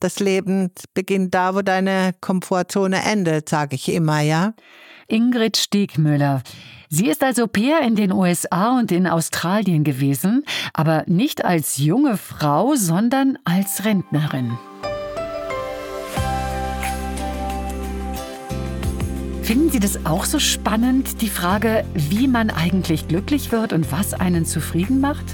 Das Leben beginnt da, wo deine Komfortzone endet, sage ich immer, ja. Ingrid Stiegmüller. Sie ist als Au pair in den USA und in Australien gewesen, aber nicht als junge Frau, sondern als Rentnerin. Finden Sie das auch so spannend, die Frage, wie man eigentlich glücklich wird und was einen zufrieden macht?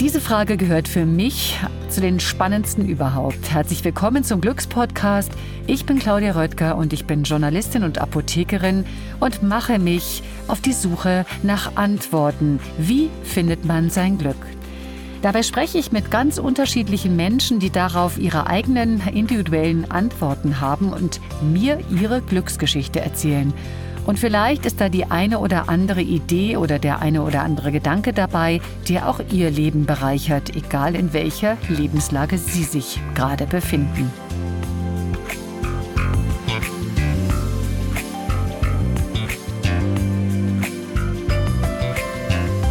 Diese Frage gehört für mich zu den spannendsten überhaupt. Herzlich willkommen zum Glückspodcast. Ich bin Claudia Röttger und ich bin Journalistin und Apothekerin und mache mich auf die Suche nach Antworten. Wie findet man sein Glück? Dabei spreche ich mit ganz unterschiedlichen Menschen, die darauf ihre eigenen individuellen Antworten haben und mir ihre Glücksgeschichte erzählen. Und vielleicht ist da die eine oder andere Idee oder der eine oder andere Gedanke dabei, der auch Ihr Leben bereichert, egal in welcher Lebenslage Sie sich gerade befinden.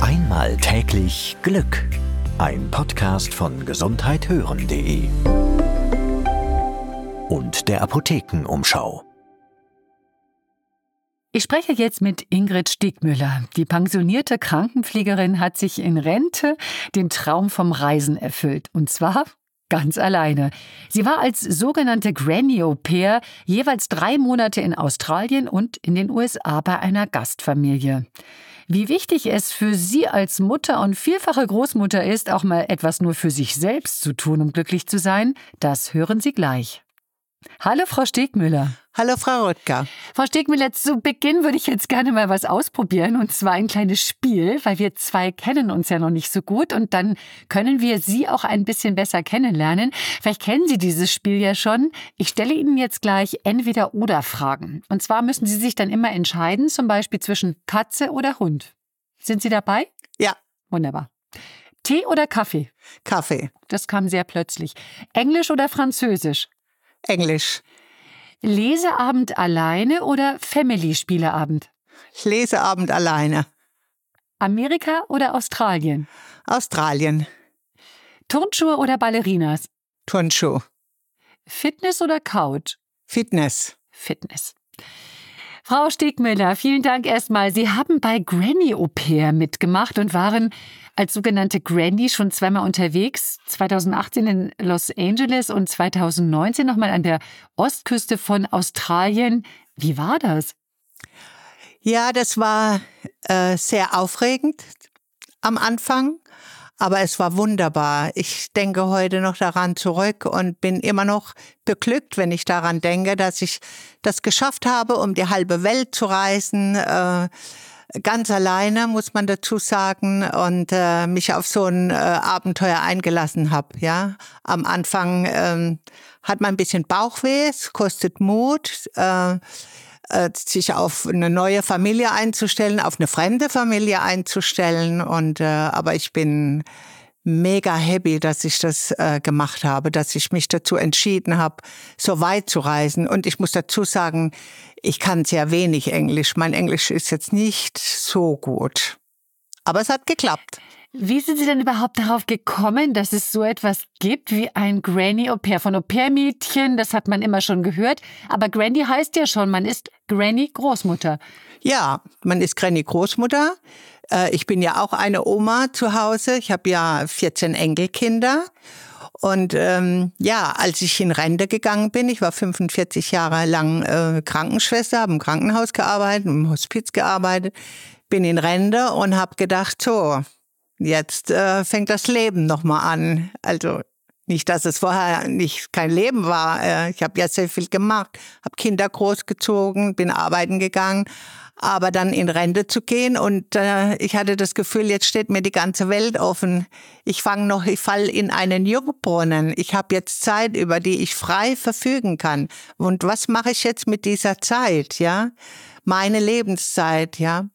Einmal täglich Glück. Ein Podcast von gesundheithören.de und der Apothekenumschau. Ich spreche jetzt mit Ingrid Stiegmüller. Die pensionierte Krankenpflegerin hat sich in Rente den Traum vom Reisen erfüllt. Und zwar ganz alleine. Sie war als sogenannte Granny Au pair jeweils drei Monate in Australien und in den USA bei einer Gastfamilie. Wie wichtig es für Sie als Mutter und vielfache Großmutter ist, auch mal etwas nur für sich selbst zu tun, um glücklich zu sein, das hören Sie gleich. Hallo, Frau Stegmüller. Hallo, Frau Röttger. Frau Stegmüller, zu Beginn würde ich jetzt gerne mal was ausprobieren und zwar ein kleines Spiel, weil wir zwei kennen uns ja noch nicht so gut und dann können wir Sie auch ein bisschen besser kennenlernen. Vielleicht kennen Sie dieses Spiel ja schon. Ich stelle Ihnen jetzt gleich entweder oder Fragen. Und zwar müssen Sie sich dann immer entscheiden, zum Beispiel zwischen Katze oder Hund. Sind Sie dabei? Ja. Wunderbar. Tee oder Kaffee? Kaffee. Das kam sehr plötzlich. Englisch oder Französisch? Englisch. Leseabend alleine oder Family-Spieleabend? Leseabend alleine. Amerika oder Australien? Australien. Turnschuhe oder Ballerinas? Turnschuh. Fitness oder Couch? Fitness. Fitness. Frau Stegmüller, vielen Dank erstmal. Sie haben bei Granny Au pair mitgemacht und waren als sogenannte Granny schon zweimal unterwegs. 2018 in Los Angeles und 2019 nochmal an der Ostküste von Australien. Wie war das? Ja, das war äh, sehr aufregend am Anfang. Aber es war wunderbar. Ich denke heute noch daran zurück und bin immer noch beglückt, wenn ich daran denke, dass ich das geschafft habe, um die halbe Welt zu reisen. Äh, ganz alleine, muss man dazu sagen, und äh, mich auf so ein äh, Abenteuer eingelassen habe. Ja, am Anfang ähm, hat man ein bisschen Bauchweh, es kostet Mut. Sich auf eine neue Familie einzustellen, auf eine fremde Familie einzustellen. Und äh, aber ich bin mega happy, dass ich das äh, gemacht habe, dass ich mich dazu entschieden habe, so weit zu reisen. Und ich muss dazu sagen, ich kann sehr wenig Englisch. Mein Englisch ist jetzt nicht so gut. Aber es hat geklappt. Wie sind Sie denn überhaupt darauf gekommen, dass es so etwas gibt wie ein Granny Au pair? Von Au pair Mädchen, das hat man immer schon gehört. Aber Granny heißt ja schon, man ist Granny Großmutter. Ja, man ist Granny Großmutter. Äh, ich bin ja auch eine Oma zu Hause. Ich habe ja 14 Enkelkinder. Und ähm, ja, als ich in Rente gegangen bin, ich war 45 Jahre lang äh, Krankenschwester, habe im Krankenhaus gearbeitet, im Hospiz gearbeitet, bin in Rente und habe gedacht, so, Jetzt äh, fängt das Leben nochmal an. Also nicht, dass es vorher nicht kein Leben war. Äh, ich habe ja sehr viel gemacht, habe Kinder großgezogen, bin arbeiten gegangen. Aber dann in Rente zu gehen und äh, ich hatte das Gefühl, jetzt steht mir die ganze Welt offen. Ich fange noch, ich fall in einen Jungbrunnen. Ich habe jetzt Zeit, über die ich frei verfügen kann. Und was mache ich jetzt mit dieser Zeit, ja? Meine Lebenszeit, ja.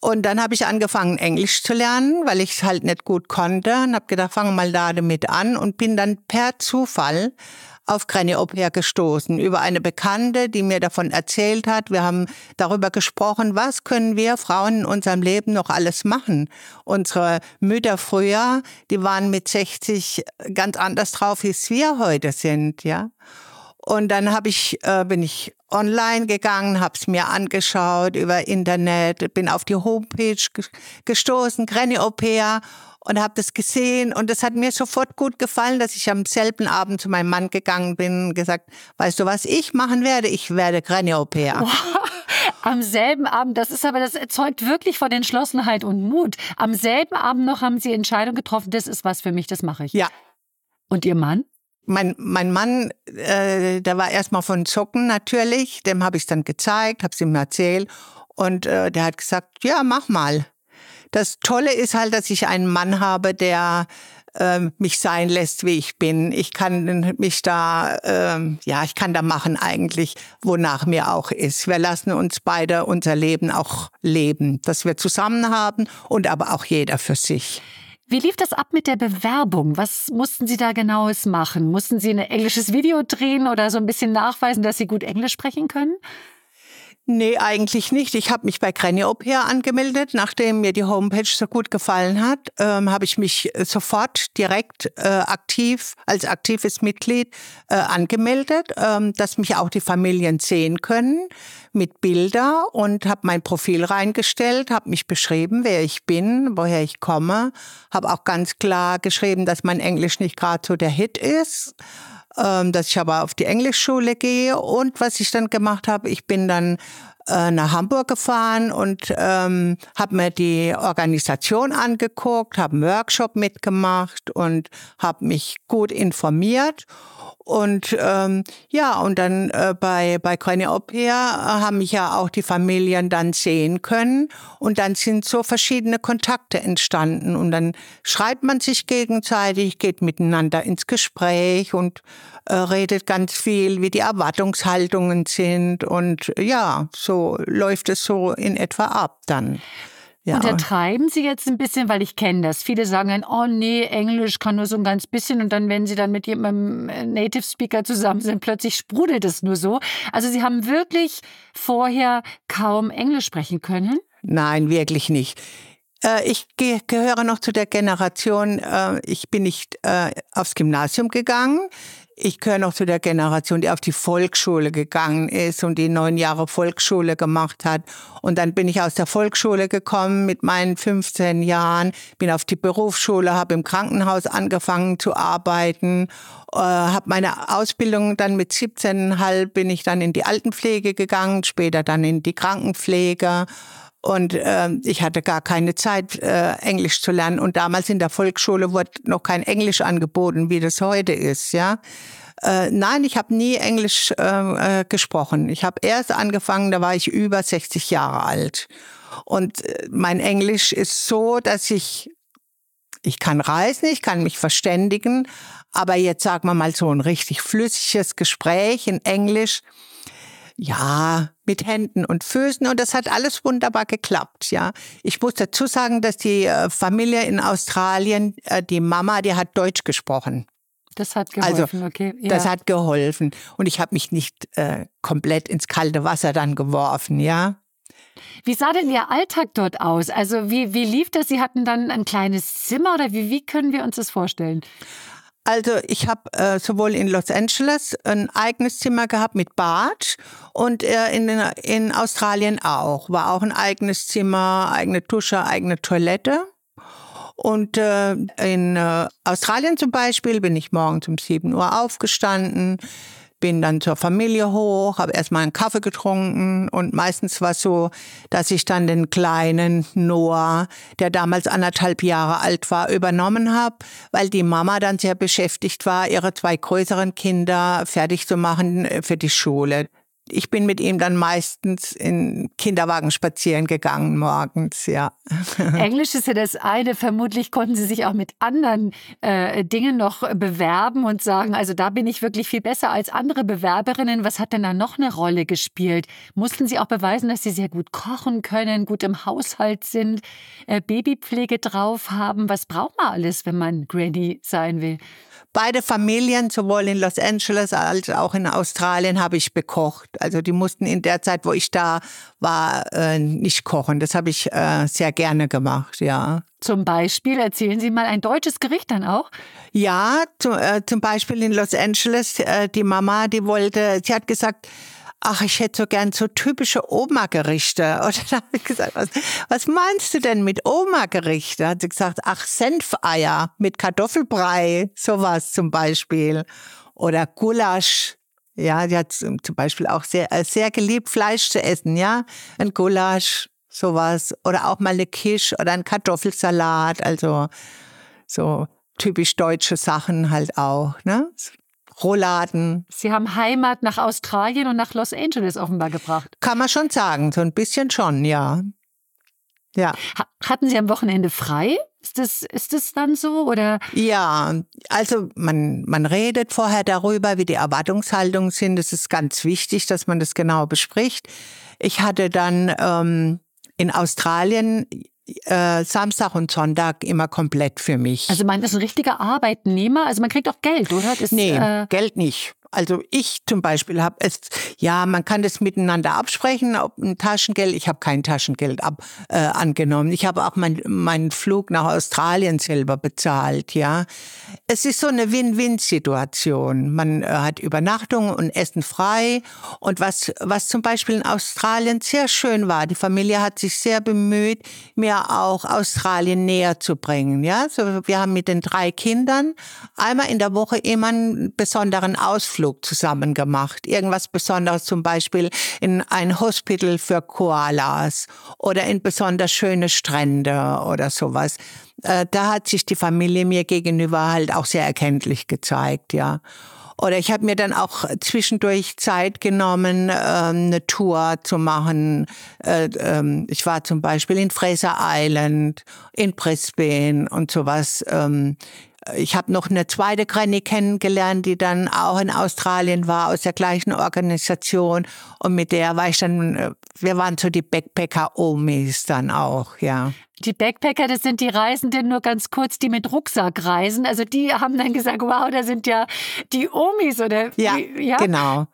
Und dann habe ich angefangen, Englisch zu lernen, weil ich halt nicht gut konnte und habe gedacht, fange mal da damit an und bin dann per Zufall auf Granny pair gestoßen, über eine Bekannte, die mir davon erzählt hat. Wir haben darüber gesprochen, was können wir Frauen in unserem Leben noch alles machen. Unsere Mütter früher, die waren mit 60 ganz anders drauf, wie es wir heute sind, ja. Und dann habe ich, äh, bin ich online gegangen, habe es mir angeschaut über Internet, bin auf die Homepage gestoßen, Granny pair und habe das gesehen und es hat mir sofort gut gefallen, dass ich am selben Abend zu meinem Mann gegangen bin und gesagt, weißt du, was ich machen werde? Ich werde Granny. Wow. Am selben Abend, das ist aber, das erzeugt wirklich von Entschlossenheit und Mut. Am selben Abend noch haben Sie Entscheidung getroffen, das ist was für mich, das mache ich. Ja. Und Ihr Mann? Mein, mein Mann, äh, der war erstmal von Zucken natürlich, dem habe ich dann gezeigt, habe es ihm erzählt und äh, der hat gesagt, ja, mach mal. Das Tolle ist halt, dass ich einen Mann habe, der äh, mich sein lässt, wie ich bin. Ich kann mich da, äh, ja, ich kann da machen eigentlich, wonach mir auch ist. Wir lassen uns beide unser Leben auch leben, dass wir zusammen haben und aber auch jeder für sich. Wie lief das ab mit der Bewerbung? Was mussten Sie da genaues machen? Mussten Sie ein englisches Video drehen oder so ein bisschen nachweisen, dass Sie gut Englisch sprechen können? Nee, eigentlich nicht. Ich habe mich bei Granny Au pair angemeldet. Nachdem mir die Homepage so gut gefallen hat, ähm, habe ich mich sofort direkt äh, aktiv als aktives Mitglied äh, angemeldet, ähm, dass mich auch die Familien sehen können mit Bilder und habe mein Profil reingestellt, habe mich beschrieben, wer ich bin, woher ich komme, habe auch ganz klar geschrieben, dass mein Englisch nicht gerade so der Hit ist ähm, dass ich aber auf die Englischschule gehe. Und was ich dann gemacht habe, ich bin dann äh, nach Hamburg gefahren und ähm, habe mir die Organisation angeguckt, habe einen Workshop mitgemacht und habe mich gut informiert und ähm, ja, und dann äh, bei, bei Keine Au äh, haben mich ja auch die Familien dann sehen können. Und dann sind so verschiedene Kontakte entstanden. Und dann schreibt man sich gegenseitig, geht miteinander ins Gespräch und äh, redet ganz viel, wie die Erwartungshaltungen sind. Und ja, so läuft es so in etwa ab dann. Ja. Untertreiben Sie jetzt ein bisschen, weil ich kenne das. Viele sagen dann, oh nee, Englisch kann nur so ein ganz bisschen und dann, wenn Sie dann mit jemandem äh, Native Speaker zusammen sind, plötzlich sprudelt es nur so. Also Sie haben wirklich vorher kaum Englisch sprechen können? Nein, wirklich nicht. Äh, ich gehöre noch zu der Generation, äh, ich bin nicht aufs Gymnasium gegangen. Ich gehöre noch zu der Generation, die auf die Volksschule gegangen ist und die neun Jahre Volksschule gemacht hat. Und dann bin ich aus der Volksschule gekommen mit meinen 15 Jahren, bin auf die Berufsschule, habe im Krankenhaus angefangen zu arbeiten, äh, habe meine Ausbildung dann mit 17,5 bin ich dann in die Altenpflege gegangen, später dann in die Krankenpflege. Und äh, ich hatte gar keine Zeit, äh, Englisch zu lernen. Und damals in der Volksschule wurde noch kein Englisch angeboten, wie das heute ist, ja. Äh, nein, ich habe nie Englisch äh, äh, gesprochen. Ich habe erst angefangen, da war ich über 60 Jahre alt. Und äh, mein Englisch ist so, dass ich, ich kann reisen, ich kann mich verständigen, aber jetzt sagen wir mal so ein richtig flüssiges Gespräch in Englisch, ja, mit Händen und Füßen und das hat alles wunderbar geklappt, ja. Ich muss dazu sagen, dass die äh, Familie in Australien, äh, die Mama, die hat Deutsch gesprochen. Das hat geholfen, also, okay. Ja. Das hat geholfen. Und ich habe mich nicht äh, komplett ins kalte Wasser dann geworfen, ja. Wie sah denn Ihr Alltag dort aus? Also wie, wie lief das? Sie hatten dann ein kleines Zimmer oder wie, wie können wir uns das vorstellen? Also ich habe äh, sowohl in Los Angeles ein eigenes Zimmer gehabt mit Bad und äh, in, in Australien auch. War auch ein eigenes Zimmer, eigene Dusche, eigene Toilette. Und äh, in äh, Australien zum Beispiel bin ich morgens um 7 Uhr aufgestanden, bin dann zur Familie hoch, habe erstmal einen Kaffee getrunken und meistens war es so, dass ich dann den kleinen Noah, der damals anderthalb Jahre alt war, übernommen habe, weil die Mama dann sehr beschäftigt war, ihre zwei größeren Kinder fertig zu machen für die Schule. Ich bin mit ihm dann meistens in Kinderwagen spazieren gegangen morgens, ja. Englisch ist ja das eine. Vermutlich konnten Sie sich auch mit anderen äh, Dingen noch bewerben und sagen, also da bin ich wirklich viel besser als andere Bewerberinnen. Was hat denn da noch eine Rolle gespielt? Mussten Sie auch beweisen, dass Sie sehr gut kochen können, gut im Haushalt sind, äh, Babypflege drauf haben? Was braucht man alles, wenn man Granny sein will? Beide Familien, sowohl in Los Angeles als auch in Australien, habe ich bekocht. Also die mussten in der Zeit, wo ich da war, äh, nicht kochen. Das habe ich äh, sehr gerne gemacht, ja. Zum Beispiel, erzählen Sie mal ein deutsches Gericht dann auch? Ja, zu, äh, zum Beispiel in Los Angeles, äh, die Mama, die wollte, sie hat gesagt, ach, ich hätte so gern so typische Oma-Gerichte. Und dann habe ich gesagt, was, was meinst du denn mit Oma-Gerichte? Hat sie gesagt, ach, Senfeier mit Kartoffelbrei, sowas zum Beispiel. Oder Gulasch. Ja, die hat zum Beispiel auch sehr, äh, sehr geliebt, Fleisch zu essen, ja. Ein Gulasch, sowas. Oder auch mal eine Kisch oder ein Kartoffelsalat. Also so typisch deutsche Sachen halt auch, ne? Rouladen. Sie haben Heimat nach Australien und nach Los Angeles offenbar gebracht. Kann man schon sagen, so ein bisschen schon, ja. Ja. Hatten Sie am Wochenende frei? Ist das, ist das dann so oder? Ja, also man, man redet vorher darüber, wie die Erwartungshaltungen sind. Es ist ganz wichtig, dass man das genau bespricht. Ich hatte dann ähm, in Australien äh, Samstag und Sonntag immer komplett für mich. Also man ist ein richtiger Arbeitnehmer, also man kriegt auch Geld, oder? Das, nee, äh Geld nicht. Also ich zum Beispiel habe es, ja, man kann das miteinander absprechen, ob ein Taschengeld, ich habe kein Taschengeld ab, äh, angenommen. Ich habe auch mein, meinen Flug nach Australien selber bezahlt, ja. Es ist so eine Win-Win-Situation. Man äh, hat Übernachtung und Essen frei. Und was, was zum Beispiel in Australien sehr schön war, die Familie hat sich sehr bemüht, mir auch Australien näher zu bringen, ja. So, wir haben mit den drei Kindern einmal in der Woche immer einen besonderen Ausflug Ausflug zusammen gemacht. Irgendwas Besonderes, zum Beispiel in ein Hospital für Koalas oder in besonders schöne Strände oder sowas. Äh, da hat sich die Familie mir gegenüber halt auch sehr erkenntlich gezeigt, ja. Oder ich habe mir dann auch zwischendurch Zeit genommen, ähm, eine Tour zu machen. Äh, ähm, ich war zum Beispiel in Fraser Island, in Brisbane und sowas. Ich habe noch eine zweite Granny kennengelernt, die dann auch in Australien war, aus der gleichen Organisation. Und mit der war ich dann, äh, wir waren so die Backpacker-Omis dann auch, ja. Die Backpacker, das sind die Reisenden, nur ganz kurz, die mit Rucksack reisen. Also die haben dann gesagt, wow, da sind ja die Omis oder ja, ja? genau.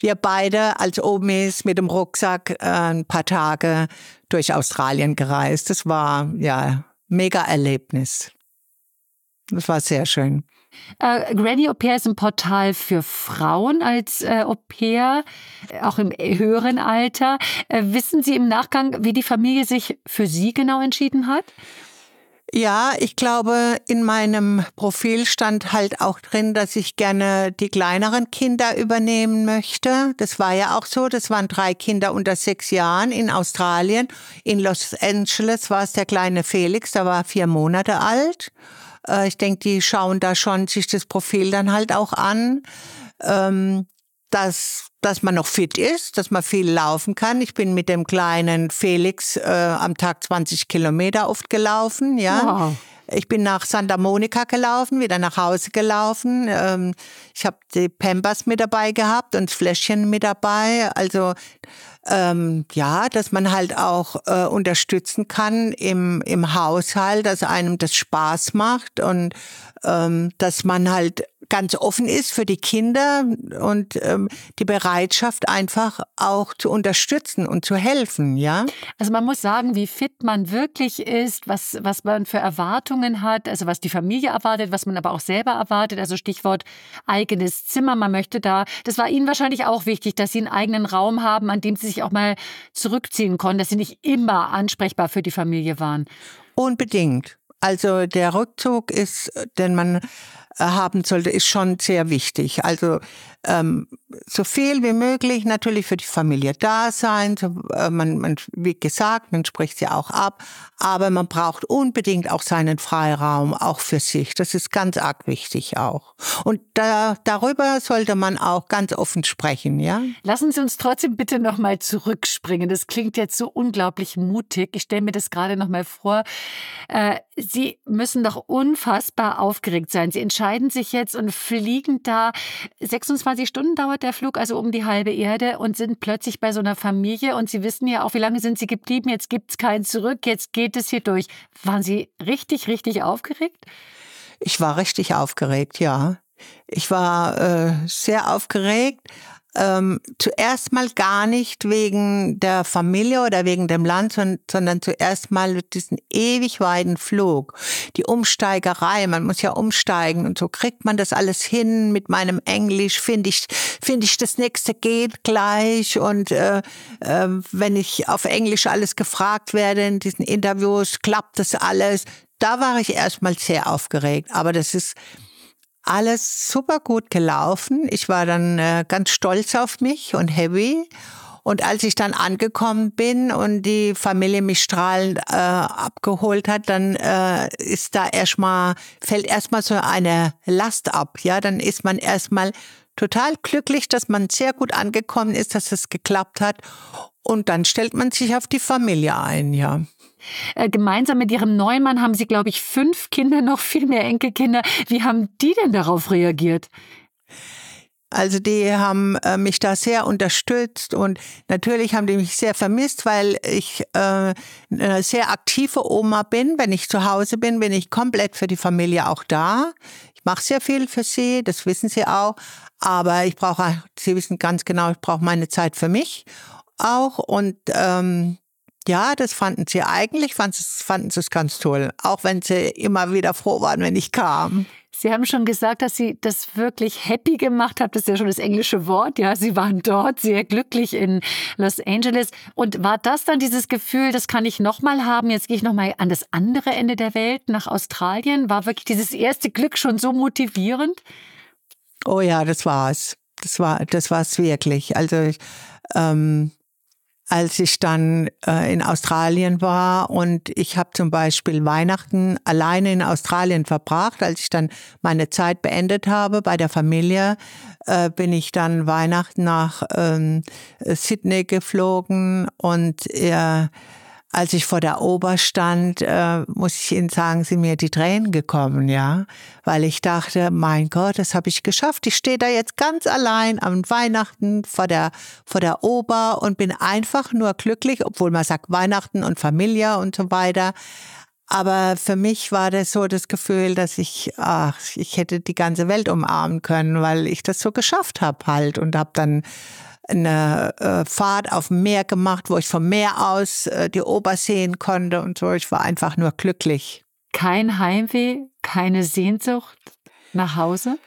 Wir beide als Omis mit dem Rucksack äh, ein paar Tage durch Australien gereist. Das war ja mega Erlebnis. Das war sehr schön. Äh, Granny Au Pair ist ein Portal für Frauen als äh, Au pair, auch im höheren Alter. Äh, wissen Sie im Nachgang, wie die Familie sich für Sie genau entschieden hat? Ja, ich glaube, in meinem Profil stand halt auch drin, dass ich gerne die kleineren Kinder übernehmen möchte. Das war ja auch so. Das waren drei Kinder unter sechs Jahren in Australien. In Los Angeles war es der kleine Felix, der war vier Monate alt. Äh, ich denke, die schauen da schon sich das Profil dann halt auch an, ähm, dass, dass man noch fit ist, dass man viel laufen kann. Ich bin mit dem kleinen Felix äh, am Tag 20 Kilometer oft gelaufen, ja. Wow. Ich bin nach Santa Monica gelaufen, wieder nach Hause gelaufen. Ähm, ich habe die Pampers mit dabei gehabt und das Fläschchen mit dabei. Also ähm, ja, dass man halt auch äh, unterstützen kann im, im Haushalt, dass einem das Spaß macht und ähm, dass man halt ganz offen ist für die Kinder und ähm, die Bereitschaft einfach auch zu unterstützen und zu helfen, ja. Also man muss sagen, wie fit man wirklich ist, was, was man für Erwartungen hat, also was die Familie erwartet, was man aber auch selber erwartet, also Stichwort eigenes Zimmer, man möchte da, das war Ihnen wahrscheinlich auch wichtig, dass Sie einen eigenen Raum haben, an dem Sie sich auch mal zurückziehen konnten, dass Sie nicht immer ansprechbar für die Familie waren. Unbedingt. Also der Rückzug ist, denn man haben sollte, ist schon sehr wichtig. Also ähm, so viel wie möglich natürlich für die Familie da sein. So, äh, man, man, wie gesagt, man spricht sie auch ab, aber man braucht unbedingt auch seinen Freiraum, auch für sich. Das ist ganz arg wichtig auch. Und da, darüber sollte man auch ganz offen sprechen, ja. Lassen Sie uns trotzdem bitte nochmal zurückspringen. Das klingt jetzt so unglaublich mutig. Ich stelle mir das gerade nochmal vor. Äh, Sie müssen doch unfassbar aufgeregt sein. Sie entscheiden sich jetzt und fliegen da 26 Stunden dauert der Flug, also um die halbe Erde und sind plötzlich bei so einer Familie und Sie wissen ja auch, wie lange sind Sie geblieben? Jetzt gibt es kein Zurück, jetzt geht es hier durch. Waren Sie richtig, richtig aufgeregt? Ich war richtig aufgeregt, ja. Ich war äh, sehr aufgeregt, ähm, zuerst mal gar nicht wegen der Familie oder wegen dem Land, sondern zuerst mal diesen ewig weiten Flug, die Umsteigerei, man muss ja umsteigen und so kriegt man das alles hin mit meinem Englisch, finde ich, finde ich, das nächste geht gleich. Und äh, äh, wenn ich auf Englisch alles gefragt werde in diesen Interviews, klappt das alles. Da war ich erstmal sehr aufgeregt, aber das ist alles super gut gelaufen. Ich war dann äh, ganz stolz auf mich und happy. Und als ich dann angekommen bin und die Familie mich strahlend äh, abgeholt hat, dann äh, ist da erstmal, fällt erstmal so eine Last ab. Ja, dann ist man erstmal total glücklich, dass man sehr gut angekommen ist, dass es geklappt hat. Und dann stellt man sich auf die Familie ein, ja. Äh, gemeinsam mit ihrem neuen Mann haben sie, glaube ich, fünf Kinder, noch viel mehr Enkelkinder. Wie haben die denn darauf reagiert? Also die haben äh, mich da sehr unterstützt und natürlich haben die mich sehr vermisst, weil ich äh, eine sehr aktive Oma bin. Wenn ich zu Hause bin, bin ich komplett für die Familie auch da. Ich mache sehr viel für sie, das wissen sie auch. Aber ich brauche, sie wissen ganz genau, ich brauche meine Zeit für mich auch. Und ähm, ja, das fanden sie eigentlich, fanden sie, fanden sie es ganz toll. Auch wenn sie immer wieder froh waren, wenn ich kam. Sie haben schon gesagt, dass Sie das wirklich happy gemacht haben. Das ist ja schon das englische Wort. Ja, Sie waren dort sehr glücklich in Los Angeles. Und war das dann dieses Gefühl, das kann ich nochmal haben? Jetzt gehe ich nochmal an das andere Ende der Welt, nach Australien. War wirklich dieses erste Glück schon so motivierend? Oh ja, das war's. Das war, das war's wirklich. Also, ich, ähm, als ich dann äh, in Australien war und ich habe zum Beispiel Weihnachten alleine in Australien verbracht. Als ich dann meine Zeit beendet habe bei der Familie, äh, bin ich dann Weihnachten nach ähm, Sydney geflogen und äh, als ich vor der Ober stand, äh, muss ich Ihnen sagen, sind mir die Tränen gekommen, ja, weil ich dachte, mein Gott, das habe ich geschafft. Ich stehe da jetzt ganz allein am Weihnachten vor der vor der Ober und bin einfach nur glücklich, obwohl man sagt Weihnachten und Familie und so weiter. Aber für mich war das so das Gefühl, dass ich, ach, ich hätte die ganze Welt umarmen können, weil ich das so geschafft habe halt und habe dann eine äh, Fahrt auf dem Meer gemacht, wo ich vom Meer aus äh, die Ober sehen konnte und so. Ich war einfach nur glücklich. Kein Heimweh, keine Sehnsucht nach Hause?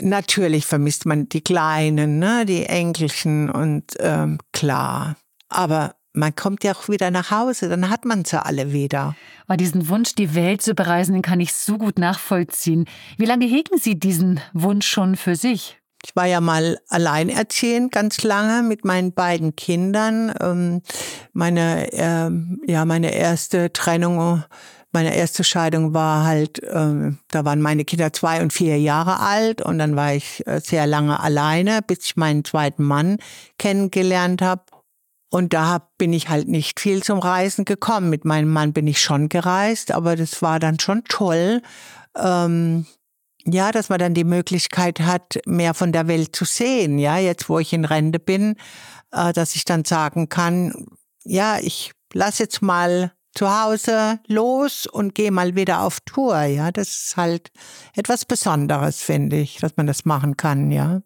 Natürlich vermisst man die Kleinen, ne, die Enkelchen und ähm, klar. Aber man kommt ja auch wieder nach Hause, dann hat man sie alle wieder. Aber diesen Wunsch, die Welt zu bereisen, den kann ich so gut nachvollziehen. Wie lange hegen Sie diesen Wunsch schon für sich? Ich war ja mal alleinerziehend ganz lange mit meinen beiden Kindern. Ähm, meine, äh, ja, meine erste Trennung, meine erste Scheidung war halt, äh, da waren meine Kinder zwei und vier Jahre alt und dann war ich äh, sehr lange alleine, bis ich meinen zweiten Mann kennengelernt habe. Und da bin ich halt nicht viel zum Reisen gekommen. Mit meinem Mann bin ich schon gereist, aber das war dann schon toll. Ähm, ja, dass man dann die Möglichkeit hat, mehr von der Welt zu sehen. Ja, jetzt wo ich in Rente bin, äh, dass ich dann sagen kann, ja, ich lass jetzt mal zu Hause los und gehe mal wieder auf Tour. Ja, das ist halt etwas Besonderes, finde ich, dass man das machen kann. Ja.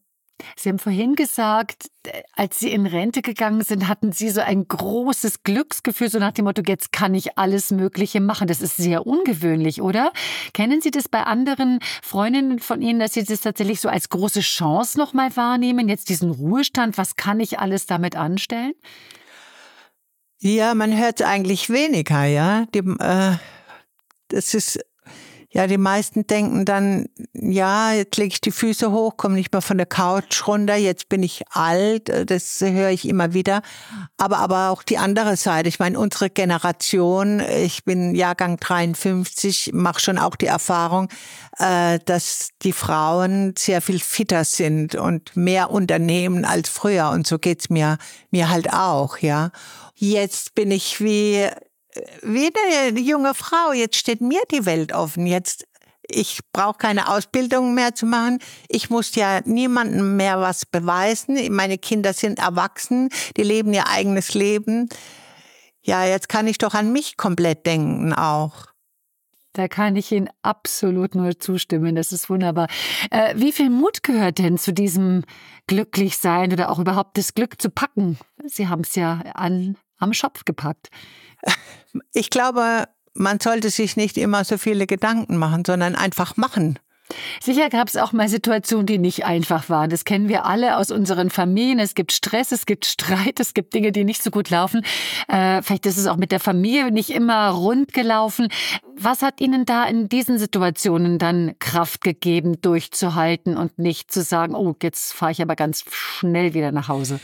Sie haben vorhin gesagt, äh, als Sie in Rente gegangen sind, hatten Sie so ein großes Glücksgefühl, so nach dem Motto, jetzt kann ich alles Mögliche machen. Das ist sehr ungewöhnlich, oder? Kennen Sie das bei anderen Freundinnen von Ihnen, dass Sie das tatsächlich so als große Chance nochmal wahrnehmen? Jetzt diesen Ruhestand, was kann ich alles damit anstellen? Ja, man hört eigentlich weniger, ja. Die, äh, das ist Ja, die meisten denken dann, ja, jetzt lege ich die Füße hoch, komme nicht mehr von der Couch runter, jetzt bin ich alt, das höre ich immer wieder. Aber, aber auch die andere Seite, ich meine, unsere Generation, ich bin Jahrgang 53, mache schon auch die Erfahrung, äh, dass die Frauen sehr viel fitter sind und mehr unternehmen als früher. Und so geht's mir, mir halt auch, ja. Jetzt bin ich wie wie eine junge Frau, jetzt steht mir die Welt offen. Jetzt, ich brauche keine Ausbildung mehr zu machen. Ich muss ja niemandem mehr was beweisen. Meine Kinder sind erwachsen, die leben ihr eigenes Leben. Ja, jetzt kann ich doch an mich komplett denken auch. Da kann ich Ihnen absolut nur zustimmen. Das ist wunderbar. Äh, wie viel Mut gehört denn zu diesem Glücklichsein oder auch überhaupt das Glück zu packen? Sie haben es ja an, am Schopf gepackt. Ich glaube, man sollte sich nicht immer so viele Gedanken machen, sondern einfach machen. Sicher gab es auch mal Situationen, die nicht einfach waren. Das kennen wir alle aus unseren Familien. Es gibt Stress, es gibt Streit, es gibt Dinge, die nicht so gut laufen. Äh, vielleicht ist es auch mit der Familie nicht immer rund gelaufen. Was hat Ihnen da in diesen Situationen dann Kraft gegeben, durchzuhalten und nicht zu sagen, oh, jetzt fahre ich aber ganz schnell wieder nach Hause?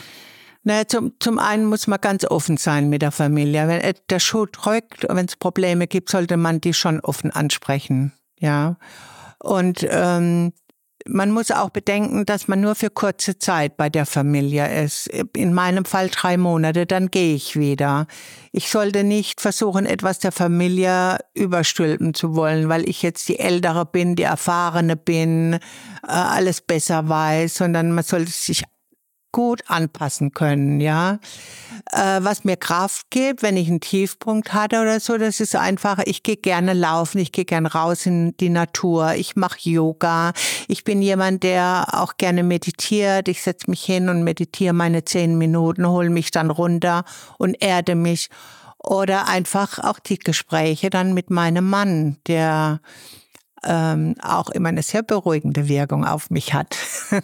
Naja, zum, zum einen muss man ganz offen sein mit der Familie. Wenn der Schuh drückt und wenn es Probleme gibt, sollte man die schon offen ansprechen. Ja. Und ähm, man muss auch bedenken, dass man nur für kurze Zeit bei der Familie ist. In meinem Fall drei Monate, dann gehe ich wieder. Ich sollte nicht versuchen, etwas der Familie überstülpen zu wollen, weil ich jetzt die Ältere bin, die Erfahrene bin, äh, alles besser weiß, sondern man sollte sich gut anpassen können, ja. Äh, was mir Kraft gibt, wenn ich einen Tiefpunkt hatte oder so, das ist einfach, ich gehe gerne laufen, ich gehe gerne raus in die Natur, ich mache Yoga, ich bin jemand, der auch gerne meditiert, ich setze mich hin und meditiere meine zehn Minuten, hole mich dann runter und erde mich. Oder einfach auch die Gespräche dann mit meinem Mann, der ähm, auch immer eine sehr beruhigende Wirkung auf mich hat.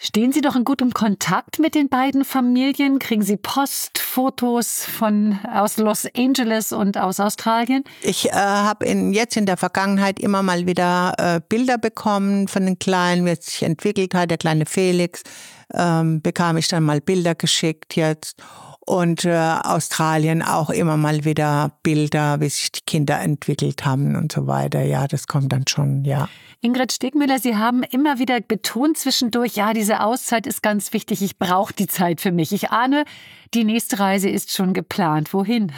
Stehen Sie doch in gutem Kontakt mit den beiden Familien? Kriegen Sie Post, Fotos von aus Los Angeles und aus Australien? Ich äh, habe jetzt in der Vergangenheit immer mal wieder äh, Bilder bekommen von den Kleinen, wie es sich entwickelt hat. Der kleine Felix ähm, bekam ich dann mal Bilder geschickt jetzt und äh, Australien auch immer mal wieder Bilder, wie sich die Kinder entwickelt haben und so weiter. Ja, das kommt dann schon, ja. Ingrid Stegmüller, Sie haben immer wieder betont zwischendurch, ja, diese Auszeit ist ganz wichtig, ich brauche die Zeit für mich. Ich ahne, die nächste Reise ist schon geplant. Wohin?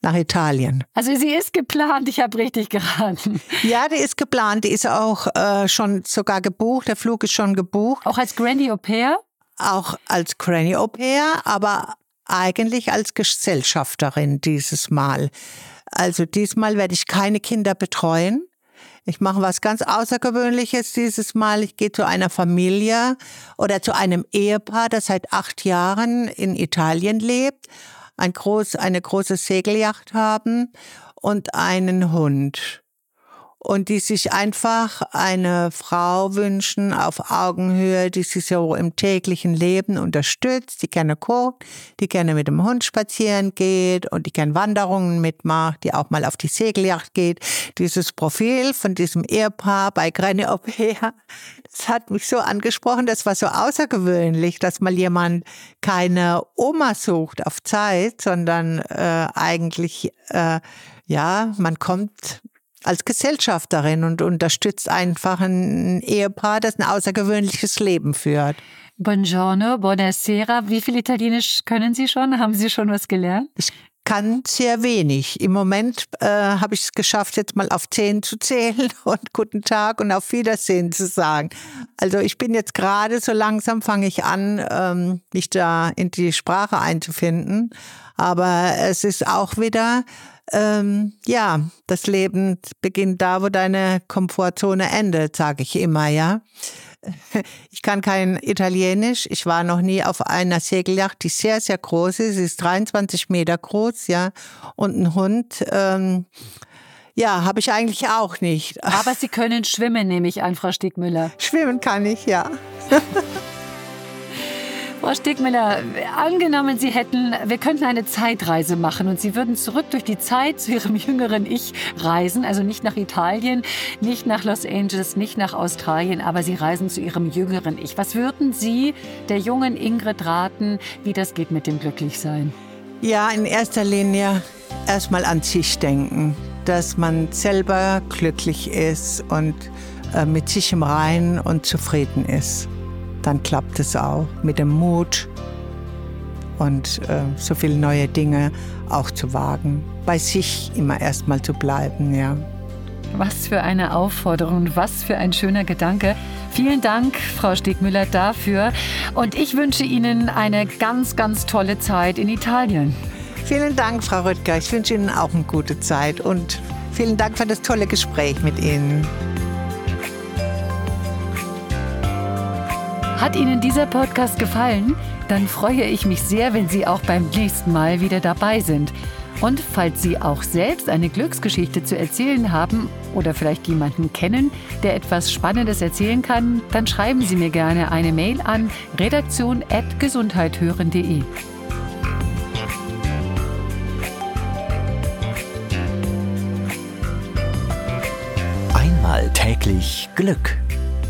nach Italien. Also sie ist geplant, ich habe richtig geraten. Ja, die ist geplant, die ist auch äh, schon sogar gebucht, der Flug ist schon gebucht. Auch als Granny Au pair? Auch als Granny Au pair, aber eigentlich als Gesellschafterin dieses Mal. Also diesmal werde ich keine Kinder betreuen. Ich mache was ganz Außergewöhnliches dieses Mal. Ich gehe zu einer Familie oder zu einem Ehepaar, das seit acht Jahren in Italien lebt, ein groß, eine große Segelyacht haben und einen Hund und die sich einfach eine Frau wünschen auf Augenhöhe, die sie so im täglichen Leben unterstützt, die gerne guckt, die gerne mit dem Hund spazieren geht und die gerne Wanderungen mitmacht, die auch mal auf die Segelyacht geht. Dieses Profil von diesem Ehepaar bei Au pair, das hat mich so angesprochen, das war so außergewöhnlich, dass mal jemand keine Oma sucht auf Zeit, sondern äh, eigentlich, äh, ja, man kommt als Gesellschafterin und unterstützt einfach ein Ehepaar, das ein außergewöhnliches Leben führt. Buongiorno, buonasera. Wie viel Italienisch können Sie schon? Haben Sie schon was gelernt? Ich kann sehr wenig. Im Moment äh, habe ich es geschafft, jetzt mal auf zehn zu zählen und guten Tag und auf Wiedersehen zu sagen. Also ich bin jetzt gerade so langsam fange ich an, ähm, mich da in die Sprache einzufinden. Aber es ist auch wieder ähm, ja, das Leben beginnt da, wo deine Komfortzone endet, sage ich immer, ja. Ich kann kein Italienisch. Ich war noch nie auf einer Segelyacht, die sehr, sehr groß ist. Sie ist 23 Meter groß, ja. Und ein Hund, ähm, ja, habe ich eigentlich auch nicht. Aber Sie können schwimmen, nehme ich an, Frau Stiegmüller. Schwimmen kann ich, ja. Frau Stegmüller, angenommen, Sie hätten, wir könnten eine Zeitreise machen und Sie würden zurück durch die Zeit zu Ihrem jüngeren Ich reisen, also nicht nach Italien, nicht nach Los Angeles, nicht nach Australien, aber Sie reisen zu Ihrem jüngeren Ich. Was würden Sie der jungen Ingrid raten, wie das geht mit dem Glücklichsein? Ja, in erster Linie erstmal an sich denken, dass man selber glücklich ist und äh, mit sich im Reinen und zufrieden ist. Dann klappt es auch mit dem Mut und äh, so viele neue Dinge auch zu wagen. Bei sich immer erstmal zu bleiben, ja. Was für eine Aufforderung und was für ein schöner Gedanke. Vielen Dank, Frau Stegmüller, dafür. Und ich wünsche Ihnen eine ganz, ganz tolle Zeit in Italien. Vielen Dank, Frau Rüttger. Ich wünsche Ihnen auch eine gute Zeit und vielen Dank für das tolle Gespräch mit Ihnen. Hat Ihnen dieser Podcast gefallen? Dann freue ich mich sehr, wenn Sie auch beim nächsten Mal wieder dabei sind. Und falls Sie auch selbst eine Glücksgeschichte zu erzählen haben oder vielleicht jemanden kennen, der etwas Spannendes erzählen kann, dann schreiben Sie mir gerne eine Mail an redaktion.gesundheithören.de. Einmal täglich Glück.